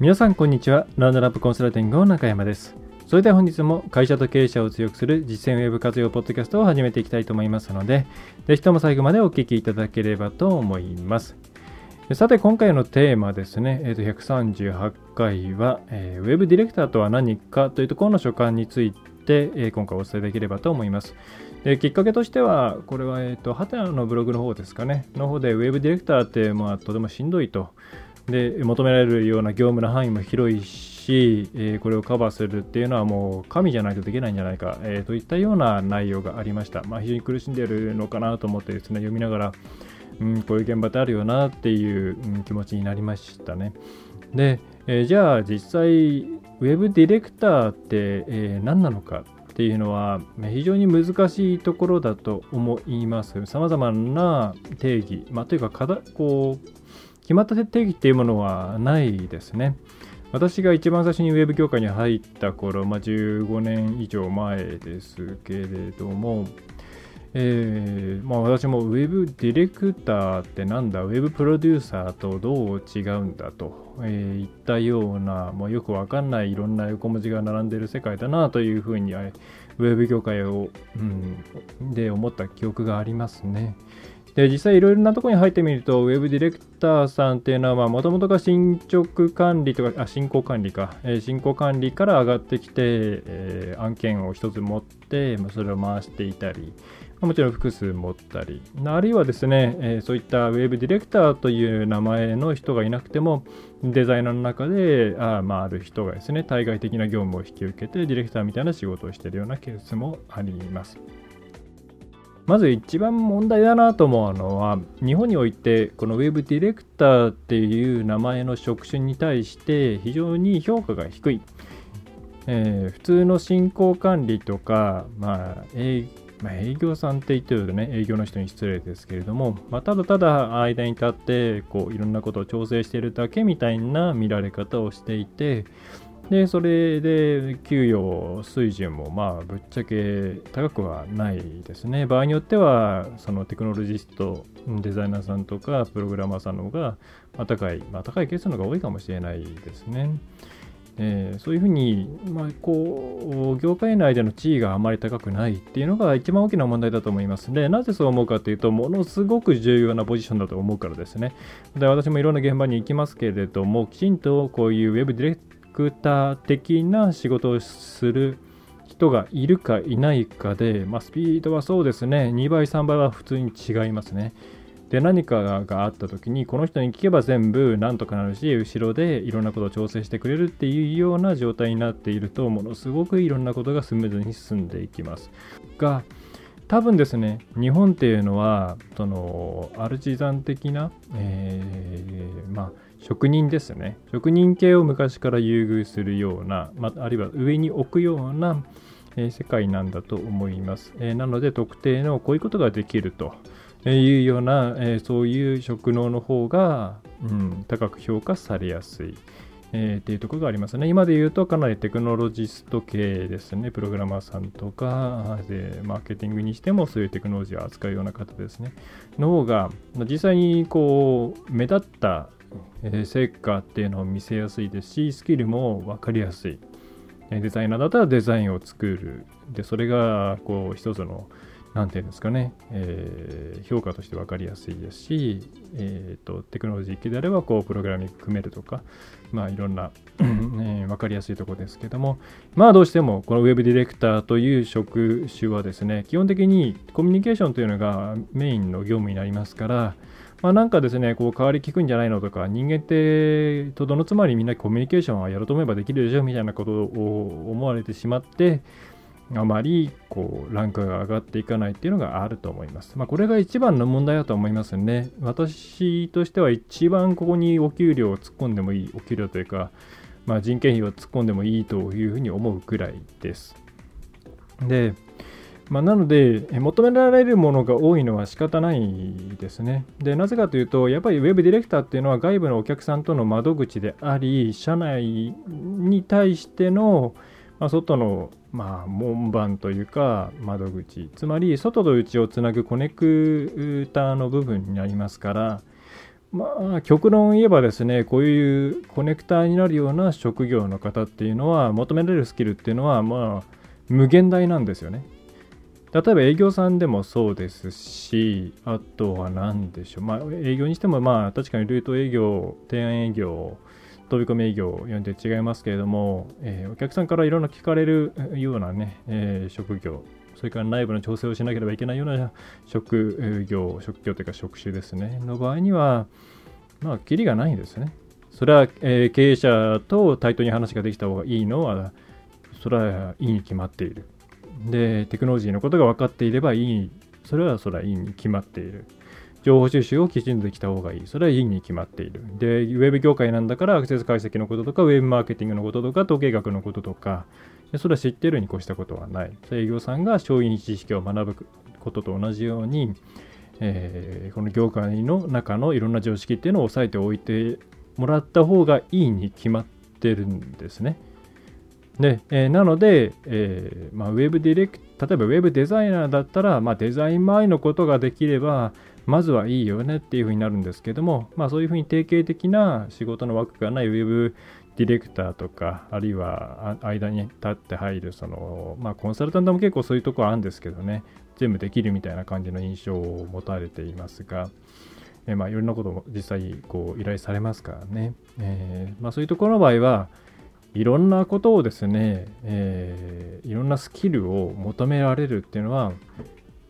皆さんこんにちは。ラウンドラップコンサルティングの中山です。それでは本日も会社と経営者を強くする実践ウェブ活用ポッドキャストを始めていきたいと思いますのでぜひとも最後までお聞きいただければと思います。さて今回のテーマですね、えー、と138回は、えー、ウェブディレクターとは何かというところの所感について、え、今回お伝えできればと思います。できっかけとしては、これは、えっ、ー、と、ハテナのブログの方ですかね、の方で、ウェブディレクターって、まあ、とてもしんどいと。で求められるような業務の範囲も広いし、えー、これをカバーするっていうのはもう神じゃないとできないんじゃないか、えー、といったような内容がありました。まあ、非常に苦しんでいるのかなと思ってですね、読みながら、うん、こういう現場ってあるよなっていう、うん、気持ちになりましたね。で、えー、じゃあ実際、ウェブディレクターって、え、何なのかっていうのは非常に難しいところだと思います。さまざまな定義、まあ、というかこう決まった定義っていうものはないですね。私が一番最初にウェブ業界に入った頃、まあ、15年以上前ですけれども、えーまあ、私もウェブディレクターってなんだ、ウェブプロデューサーとどう違うんだと、えー、いったような、まあ、よくわかんないいろんな横文字が並んでる世界だなというふうに、ウェブ業界を、うん、で思った記憶がありますね。で実際いろいろなところに入ってみると、ウェブディレクターさんっていうのは、もともとが進捗管理とか、あ、進行管理か、えー、進行管理から上がってきて、えー、案件を一つ持って、ま、それを回していたり、もちろん複数持ったり、あるいはですね、えー、そういったウェブディレクターという名前の人がいなくても、デザイナーの中で、あまあ、ある人がですね、対外的な業務を引き受けて、ディレクターみたいな仕事をしているようなケースもあります。まず一番問題だなと思うのは、日本において、このウェブディレクターっていう名前の職種に対して非常に評価が低い。えー、普通の進行管理とか、まあ営まあ、営業さんって言ってるとね、営業の人に失礼ですけれども、まあ、ただただ間に立って、こう、いろんなことを調整してるだけみたいな見られ方をしていて、で、それで給与水準もまあぶっちゃけ高くはないですね。場合によっては、そのテクノロジスト、デザイナーさんとかプログラマーさんの方が、ま、高い、まあ、高いケースの方が多いかもしれないですね。えー、そういうふうに、まあ、こう業界内での地位があまり高くないっていうのが一番大きな問題だと思います。で、なぜそう思うかというと、ものすごく重要なポジションだと思うからですね。で私もいろんな現場に行きますけれども、きちんとこういうウェブディレクター的な仕事をする人がいるかいないかで、まあ、スピードはそうですね、2倍、3倍は普通に違いますね。で、何かがあった時に、この人に聞けば全部なんとかなるし、後ろでいろんなことを調整してくれるっていうような状態になっていると、ものすごくいろんなことがスムーズに進んでいきます。が、多分ですね、日本っていうのは、その、アルチザン的な、えー、まあ、職人ですね職人系を昔から優遇するような、まあ、るいは上に置くような、え、世界なんだと思います、え、なので特定のこういうことができるというような、え、そういう職能の方が、うん、高く評価されやすい、えー、っていうところがありますね。今で言うとかなりテクノロジスト系ですね。プログラマーさんとか、でマーケティングにしてもそういうテクノロジーを扱うような方ですね。の方が、実際にこう、目立ったえ成果っていうのを見せやすいですし、スキルも分かりやすい。デザイナーだったらデザインを作る。で、それが、こう、一つの、なんていうんですかね、えー、評価として分かりやすいですし、えーと、テクノロジー系であれば、こう、プログラミング組めるとか、まあ、いろんな、えー、分かりやすいとこですけども、まあ、どうしても、このウェブディレクターという職種はですね、基本的にコミュニケーションというのがメインの業務になりますから、まあ、なんかですね、こう代わり聞くんじゃないのとか、人間ってとどのつまりみんなコミュニケーションはやろうと思えばできるでしょみたいなことを思われてしまって、あまりこうランクが上がっていかないっていうのがあると思います。まあ、これが一番の問題だと思いますね。私としては一番ここにお給料を突っ込んでもいい、お給料というか、まあ、人件費を突っ込んでもいいというふうに思うくらいです。で、まあ、なので、求められるものが多いのは仕方ないですね。で、なぜかというと、やっぱりウェブディレクターっていうのは外部のお客さんとの窓口であり、社内に対しての、まあ、外の、まあ、門番というか窓口、つまり外と内をつなぐコネクターの部分になりますから、まあ、極論言えばですね、こういうコネクターになるような職業の方っていうのは、求められるスキルっていうのは、まあ、無限大なんですよね。例えば営業さんでもそうですし、あとは何でしょう。まあ、営業にしても、まあ、確かにルート営業、提案営業、飛び込み営業読んで違いますけれども、えー、お客さんからいろんな聞かれるようなね、えー、職業、それから内部の調整をしなければいけないような職業、職業というか職種ですね、の場合には、まあ、キリがないんですね。それは、えー、経営者と対等に話ができた方がいいのは、それはいいに決まっている。で、テクノロジーのことが分かっていればいい。それはそれはいいに決まっている。情報収集をきちんとできた方がいい。それはいいに決まっている。で、ウェブ業界なんだからアクセス解析のこととか、ウェブマーケティングのこととか、統計学のこととか、それは知ってるに越したことはない。営業さんが商品知識を学ぶことと同じように、えー、この業界の中のいろんな常識っていうのを押さえておいてもらった方がいいに決まってるんですね。で、えー、なので、えーまあ、ウェブディレク例えばウェブデザイナーだったら、まあ、デザイン前のことができれば、まずはいいよねっていうふうになるんですけども、まあ、そういうふうに定型的な仕事の枠がないウェブディレクターとか、あるいは間に立って入る、その、まあ、コンサルタントも結構そういうところあるんですけどね、全部できるみたいな感じの印象を持たれていますが、えー、まあ、いろんなことも実際こう依頼されますからね、えーまあ、そういうところの場合は、いろんなことをですね、えー、いろんなスキルを求められるっていうのは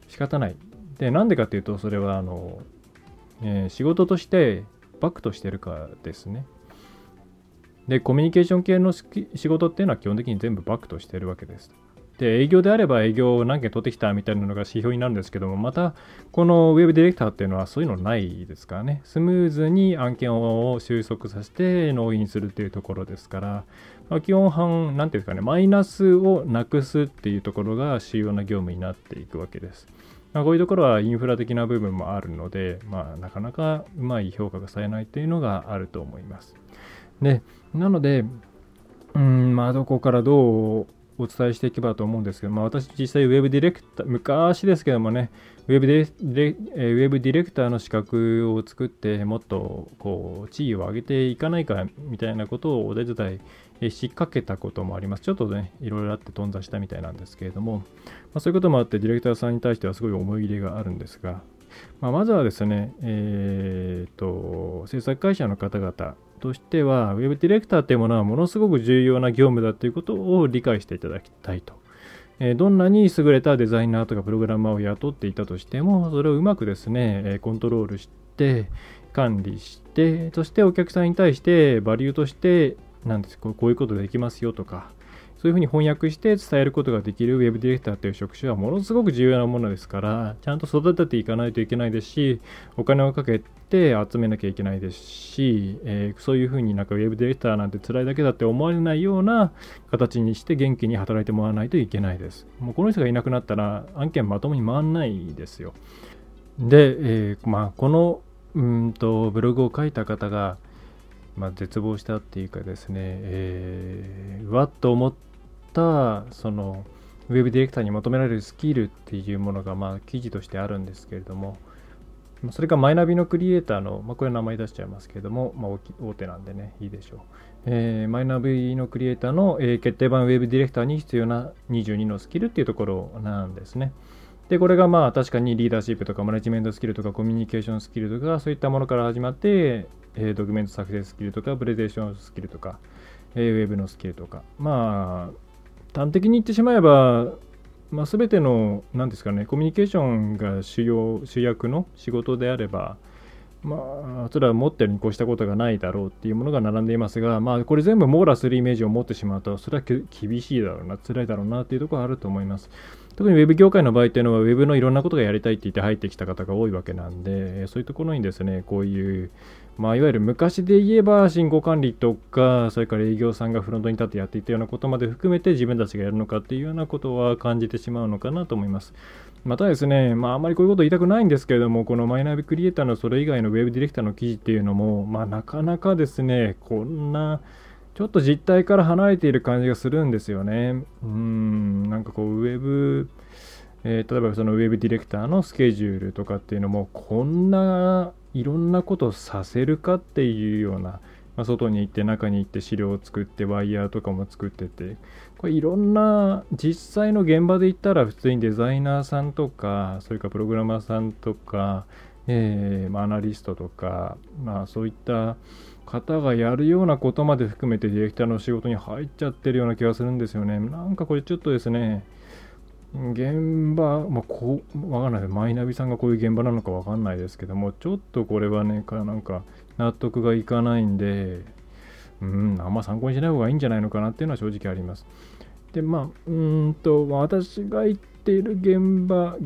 仕方ない。で、なんでかっていうと、それはあの、えー、仕事としてバックとしてるからですね。で、コミュニケーション系の仕事っていうのは基本的に全部バックとしてるわけです。で、営業であれば営業を何件取ってきたみたいなのが指標になるんですけども、また、このウェブディレクターっていうのはそういうのないですからね、スムーズに案件を収束させて納品するっていうところですから、基本半、なんていうんですかね、マイナスをなくすっていうところが主要な業務になっていくわけです。まあ、こういうところはインフラ的な部分もあるので、まあ、なかなかうまい評価がされないというのがあると思います。で、なので、うん、まあ、どこからどうお伝えしていけばと思うんですけど、まあ、私実際ウェブディレクター、昔ですけどもね、ウェブディウェブディレクターの資格を作って、もっとこう地位を上げていかないかみたいなことをお手伝いしかけたこともあります。ちょっとね、いろいろあって頓挫したみたいなんですけれども、まあ、そういうこともあって、ディレクターさんに対してはすごい思い入れがあるんですが、まあ、まずはですね、えーと、制作会社の方々としては、ウェブディレクターというものはものすごく重要な業務だということを理解していただきたいと。えどんなに優れたデザイナーとかプログラマーを雇っていたとしても、それをうまくですね、コントロールして、管理して、そしてお客さんに対してバリューとして、なんですこういうことできますよとか、そういうふうに翻訳して伝えることができる Web ディレクターという職種はものすごく重要なものですから、ちゃんと育てていかないといけないですし、お金をかけて集めなきゃいけないですし、えー、そういうふうになんか Web ディレクターなんて辛いだけだって思われないような形にして元気に働いてもらわないといけないです。もうこの人がいなくなったら案件まともに回らないですよ。で、えー、まあ、このうんとブログを書いた方が、まあ、絶望したっていうかですね、えー、わっと思ったそのウェブディレクターに求められるスキルっていうものがまあ記事としてあるんですけれどもそれがマイナビのクリエイターの、まあ、これ名前出しちゃいますけれども、まあ、大手なんでね、いいでしょう。えー、マイナビのクリエイターの、えー、決定版ウェブディレクターに必要な22のスキルっていうところなんですね。で、これがまあ確かにリーダーシップとかマネジメントスキルとかコミュニケーションスキルとかそういったものから始まって、えー、ドキュメント作成スキルとかプレゼンションスキルとか、えー、ウェブのスキルとか、まあ端的に言ってしまえば、まあ、全ての何ですかねコミュニケーションが主要主役の仕事であればまあ、それは持ってるに越したことがないだろうっていうものが並んでいますが、まあ、これ全部網羅するイメージを持ってしまうと、それは厳しいだろうな、辛いだろうなっていうところはあると思います。特にウェブ業界の場合っていうのは、ウェブのいろんなことがやりたいって言って入ってきた方が多いわけなんで、そういうところにですね、こういうまあ、いわゆる昔で言えば進行管理とか、それから営業さんがフロントに立ってやっていたようなことまで含めて自分たちがやるのかっていうようなことは感じてしまうのかなと思います。またですね、まあ、あまりこういうこと言いたくないんですけれども、このマイナビクリエイターのそれ以外のウェブディレクターの記事っていうのも、まあ、なかなかですね、こんな、ちょっと実態から離れている感じがするんですよね。うん、なんかこう、ウェブ、えー、例えばそのウェブディレクターのスケジュールとかっていうのも、こんないろんなことをさせるかっていうような、まあ、外に行って中に行って資料を作ってワイヤーとかも作っててこれいろんな実際の現場で言ったら普通にデザイナーさんとかそれからプログラマーさんとか、えー、アナリストとか、まあ、そういった方がやるようなことまで含めてディレクターの仕事に入っちゃってるような気がするんですよね。なんかこれちょっとですね現場、まあ、こう、わかんない。マイナビさんがこういう現場なのかわかんないですけども、ちょっとこれはね、かなんか納得がいかないんで、うん、あんま参考にしない方がいいんじゃないのかなっていうのは正直あります。で、まあ、うんと、私が行っている現場、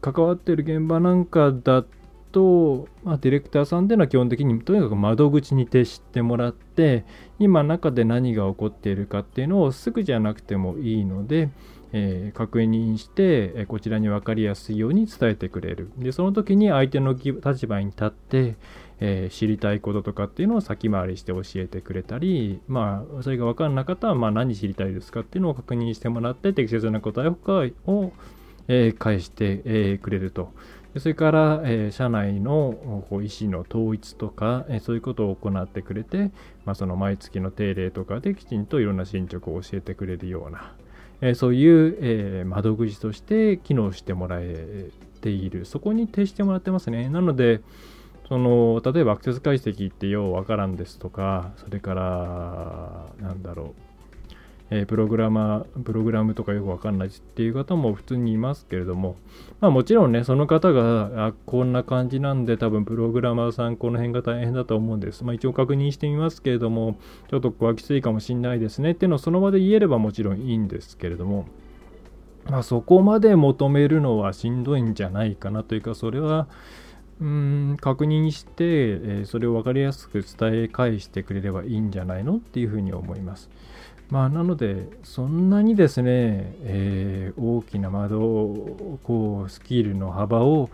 関わっている現場なんかだと、とまあ、ディレクターさんっていうのは基本的にとにかく窓口に徹してもらって今中で何が起こっているかっていうのをすぐじゃなくてもいいのでえー、確認して、こちらに分かりやすいように伝えてくれる。で、その時に相手の立場に立って、えー、知りたいこととかっていうのを先回りして教えてくれたり、まあ、それが分からなかったら、まあ、何知りたいですかっていうのを確認してもらって、適切な答えを、返して、えー、くれると。それから、え、社内のこう意思の統一とか、え、そういうことを行ってくれて、まあ、その毎月の定例とかできちんといろんな進捗を教えてくれるような、えそういう、え窓口として機能してもらえている。そこに徹してもらってますね。なので、その例えばアクセス解析ってようわからんですとか、それから、なんだろう、え、プログラマー、プログラムとかよくわかんないっていう方も普通にいますけれども、まあもちろんね、その方が、あ、こんな感じなんで多分プログラマーさんこの辺が大変だと思うんです。まあ一応確認してみますけれども、ちょっとここはきついかもしんないですねっていうのをその場で言えればもちろんいいんですけれども、まあそこまで求めるのはしんどいんじゃないかなというか、それは、うーん確認して、え、それを分かりやすく伝え返してくれればいいんじゃないの？っていうふうに思います。まあ、なので、そんなにですね、えー、大きな窓こうスキルの幅を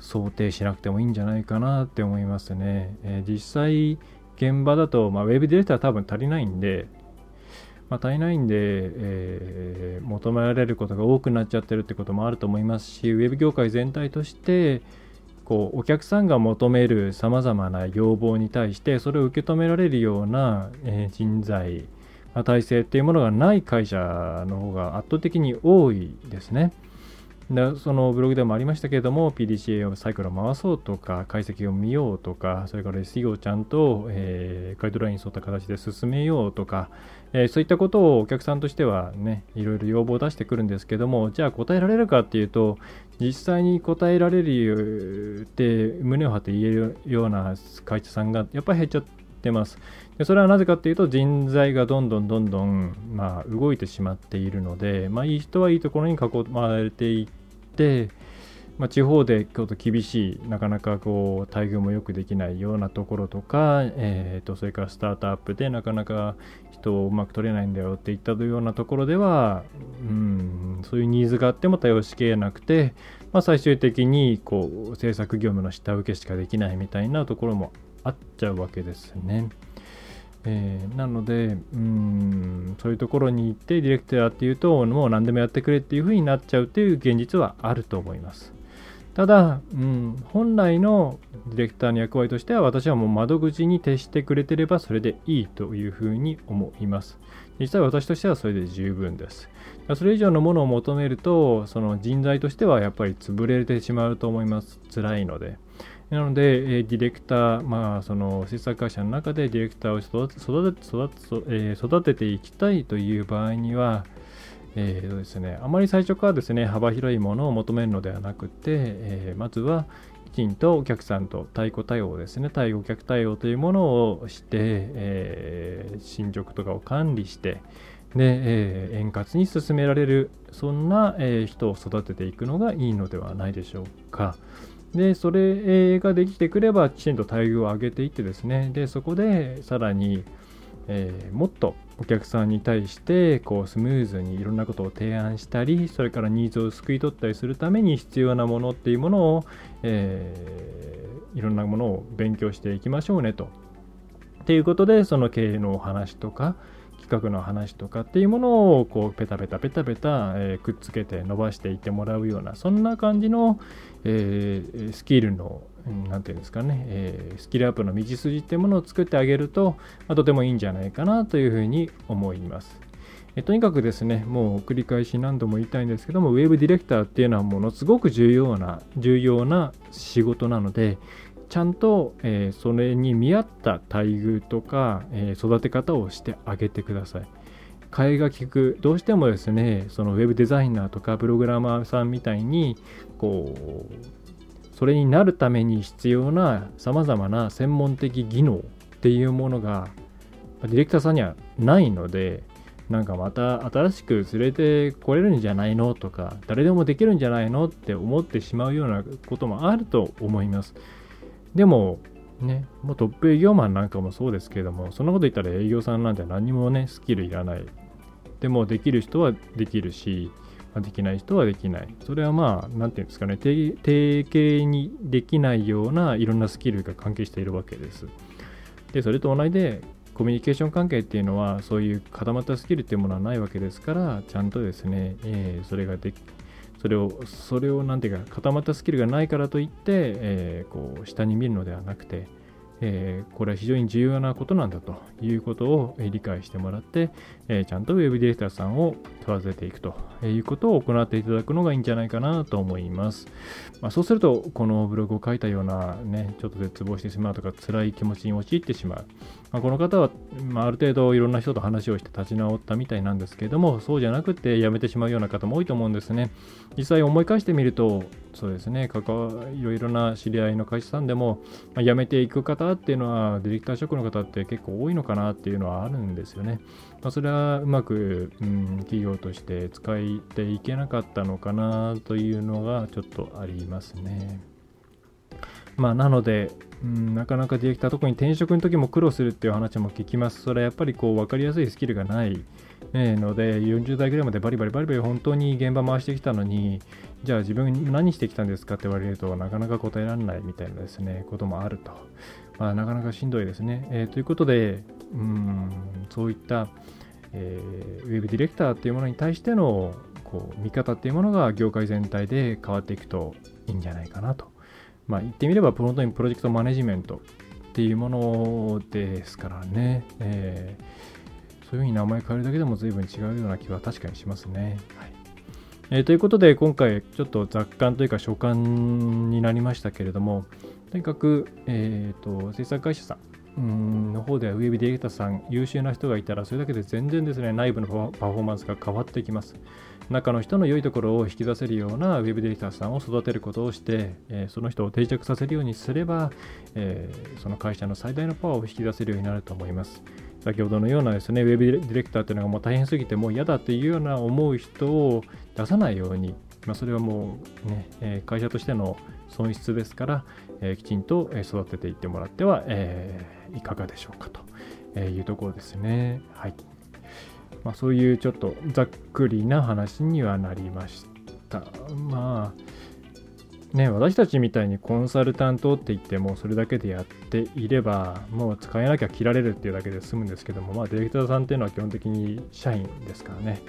想定しなくてもいいんじゃないかなって思いますね。えー、実際、現場だと、まあ、ウェブディレクター多分足りないんで、まあ、足りないんで、えー、求められることが多くなっちゃってるってこともあると思いますし、ウェブ業界全体として、こうお客さんが求めるさまざまな要望に対してそれを受け止められるような、えー、人材体制っていうものがない会社の方が圧倒的に多いですね。でそのブログでもありましたけれども PDCA をサイクルを回そうとか解析を見ようとかそれから SEO をちゃんと、えー、ガイドラインに沿った形で進めようとか、えー、そういったことをお客さんとしてはねいろいろ要望を出してくるんですけどもじゃあ答えられるかっていうと実際に答えられるって胸を張って言えるような会社さんがやっぱり減っちゃってます。でそれはなぜかっていうと人材がどんどんどんどん、まあ、動いてしまっているので、まあ、いい人はいいところに囲まれていって、まあ、地方でちょっと厳しいなかなかこう待遇もよくできないようなところとか、えーと、それからスタートアップでなかなか人をうまく取れないんだよっていったようなところでは、うん、そういうニーズがあっても対応しきれなくて、まあ、最終的にこう制作業務の下請けしかできないみたいなところもあっちゃうわけですね。えー、なのでうんそういうところに行ってディレクターっていうともう何でもやってくれっていう風になっちゃうっていう現実はあると思います。ただ、うん、本来のディレクターの役割としては私はもう窓口に徹してくれてればそれでいいというふうに思います。実際私としてはそれで十分です。それ以上のものを求めるとその人材としてはやっぱり潰れてしまうと思います。辛いので。なので、えディレクター、まあ、その制作会社の中でディレクターを育て育て育て,、え育てていきたいという場合には、えーとですね、あまり最初からですね幅広いものを求めるのではなくて、えー、まずはきちんとお客さんと対顧対応ですね、対顧客対応というものをして、えー、進捗とかを管理して、で、えー、円滑に進められる、そんな、えー、人を育てていくのがいいのではないでしょうか。で、それができてくれば、きちんと待遇を上げていってですね、で、そこでさらに、えー、もっとお客さんに対してこうスムーズにいろんなことを提案したりそれからニーズを救い取ったりするために必要なものっていうものを、えー、いろんなものを勉強していきましょうねと。っていうことでその経営のお話とか企画の話とかっていうものをこうペタペタペタペタ、えー、くっつけて伸ばしていってもらうようなそんな感じの、えー、スキルの何て言うんですかね、えー、スキルアップの道筋っていうものを作ってあげると、まあ、とてもいいんじゃないかなというふうに思います。えとにかくですね、もう繰り返し何度も言いたいんですけども、ウェブディレクターっていうのはものすごく重要な、重要な仕事なので、ちゃんと、えー、それに見合った待遇とか、えー、育て方をしてあげてください。替えが利く、どうしてもですね、そのウェブデザイナーとかプログラマーさんみたいに、こう、それになるために必要なさまざまな専門的技能っていうものがディレクターさんにはないのでなんかまた新しく連れてこれるんじゃないのとか誰でもできるんじゃないのって思ってしまうようなこともあると思いますでもねもうトップ営業マンなんかもそうですけれどもそんなこと言ったら営業さんなんて何もねスキルいらないでもできる人はできるしできない人はできない。それはまあ、なんていうんですかね、定型にできないようないろんなスキルが関係しているわけです。で、それと同じで、コミュニケーション関係っていうのは、そういう固まったスキルっていうものはないわけですから、ちゃんとですね、えー、それができ、それを、それをなんていうか、固まったスキルがないからといって、えー、こう、下に見るのではなくて、えー、これは非常に重要なことなんだということを理解してもらって、えー、ちゃんと Web ディレクターさんを育てていくということを行っていただくのがいいんじゃないかなと思います。まあ、そうすると、このブログを書いたようなね、ちょっと絶望してしまうとか、辛い気持ちに陥ってしまう。まあ、この方は、まあ、ある程度いろんな人と話をして立ち直ったみたいなんですけれども、そうじゃなくて辞めてしまうような方も多いと思うんですね。実際思い返してみると、そうですね、関わいろいろな知り合いの会社さんでも、まあ、辞めていく方っていうのは、ディレクター職の方って結構多いのかなっていうのはあるんですよね。まあ、それはうまく、うん、企業として使っていけなかったのかなというのがちょっとありますね。まあ、なので、うん、なかなかディレクター、特に転職の時も苦労するっていう話も聞きます。それはやっぱりこう分かりやすいスキルがない、えので、40代ぐらいまでバリバリバリバリ本当に現場回してきたのに、じゃあ自分何してきたんですかって言われるとなかなか答えられないみたいなですね、こともあると。まあ、なかなかしんどいですね。えー、ということで、うん、そういった、えー、ウェブディレクターっていうものに対してのこう見方っていうものが業界全体で変わっていくといいんじゃないかなとまあ、言ってみれば、本当にプロジェクトマネジメントっていうものですからね、えー、そういうふうに名前変えるだけでも随分違うような気は確かにしますね。はいえー、ということで、今回ちょっと雑感というか所感になりましたけれども、とにかく、えーと、制作会社さんの方ではウェブディレクターさん、優秀な人がいたら、それだけで全然ですね、内部のパフォーマンスが変わってきます。中の人の良いところを引き出せるようなウェブディレクターさんを育てることをして、えー、その人を定着させるようにすれば、えー、その会社の最大のパワーを引き出せるようになると思います。先ほどのようなですね、ウェブディレクターというのがもう大変すぎてもう嫌だっていうような思う人を出さないように、まあ、それはもうね、え会社としての損失ですから、えきちんと育てていってもらっては、えいかがでしょうかというところですね。はい。まあ、そういうちょっとざっくりな話にはなりました。まあね、私たちみたいにコンサルタントって言ってもそれだけでやっていればもう使えなきゃ切られるっていうだけで済むんですけども、まあ、ディレクターさんっていうのは基本的に社員ですからね、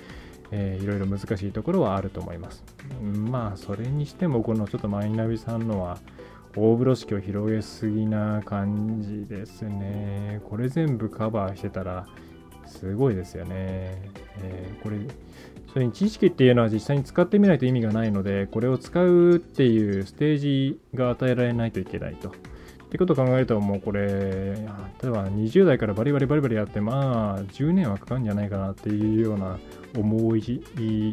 えー、いろいろ難しいところはあると思います。まあそれにしてもこのちょっとマイナビさんのは大風呂敷を広げすぎな感じですね。これ全部カバーしてたらすごいですよね。えー、これ、それに知識っていうのは実際に使ってみないと意味がないので、これを使うっていうステージが与えられないといけないと。ってことを考えると、もうこれ、例えば20代からバリバリバリバリやって、まあ、10年はかかるんじゃないかなっていうような重い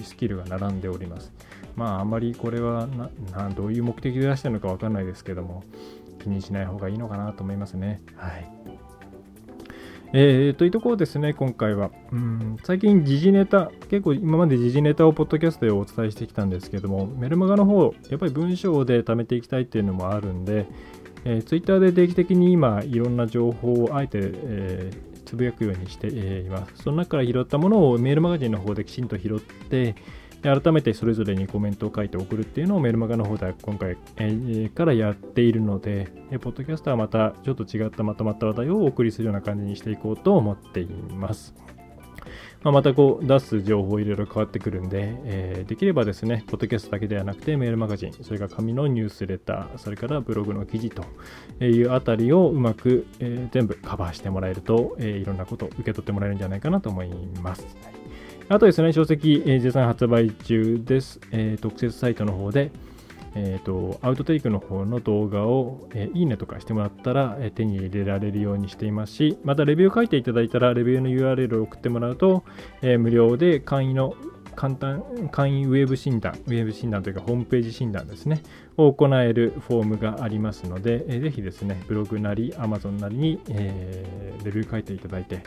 スキルが並んでおります。まあ、あんまりこれはなどういう目的で出してるのかわかんないですけども、気にしない方がいいのかなと思いますね。はい。えー、というところですね、今回は。うん最近、時事ネタ、結構今まで時事ネタをポッドキャストでお伝えしてきたんですけども、メルマガの方、やっぱり文章で貯めていきたいっていうのもあるんで、えー、ツイッターで定期的に今、いろんな情報をあえて、えー、つぶやくようにして、えー、います。その中から拾ったものをメールマガジンの方できちんと拾って、改めてそれぞれにコメントを書いて送るっていうのをメルマガの方では今回、え、からやっているので、えポッドキャストはまたちょっと違ったまとまった話題をお送りするような感じにしていこうと思っています。まあ、またこう出す情報いろいろ変わってくるんで、えー、できればですね、ポッドキャストだけではなくてメールマガジン、それから紙のニュースレター、それからブログの記事というあたりをうまく、えー、全部カバーしてもらえると、えー、いろんなことを受け取ってもらえるんじゃないかなと思います。あとですね、書籍、えー、絶賛発売中です。えー、特設サイトの方で、えーと、アウトテイクの方の動画を、えー、いいねとかしてもらったら、えー、手に入れられるようにしていますし、またレビュー書いていただいたら、レビューの URL を送ってもらうと、えー、無料で簡易の簡単、簡易ウェブ診断、ウェブ診断というかホームページ診断ですね、を行えるフォームがありますので、ぜひですね、ブログなり、Amazon なりに、えー、レビュー書いていただいて、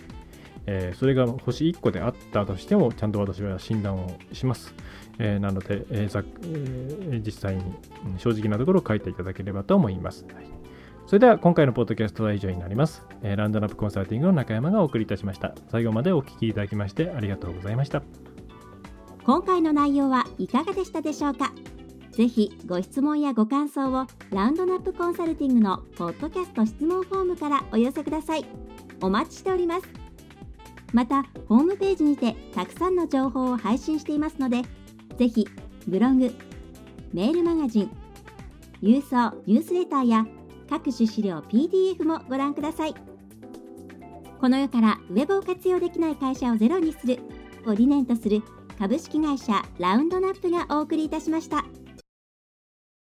えー、それが星1個であったとしても、ちゃんと私は診断をします。えー、なので、えーえー、実際に正直なところを書いていただければと思います。はい、それでは今回のポッドキャストは以上になります、えー。ランドナップコンサルティングの中山がお送りいたしました。最後までお聴きいただきましてありがとうございました。今回の内容はいかがでしたでしょうか？ぜひご質問やご感想をラウンドナップコンサルティングのポッドキャスト質問フォームからお寄せください。お待ちしております。またホームページにてたくさんの情報を配信していますのでぜひブログメールマガジン郵送ニュースレターや各種資料 PDF もご覧くださいこの世からウェブを活用できない会社をゼロにするを理念とする株式会社ラウンドナップがお送りいたしました。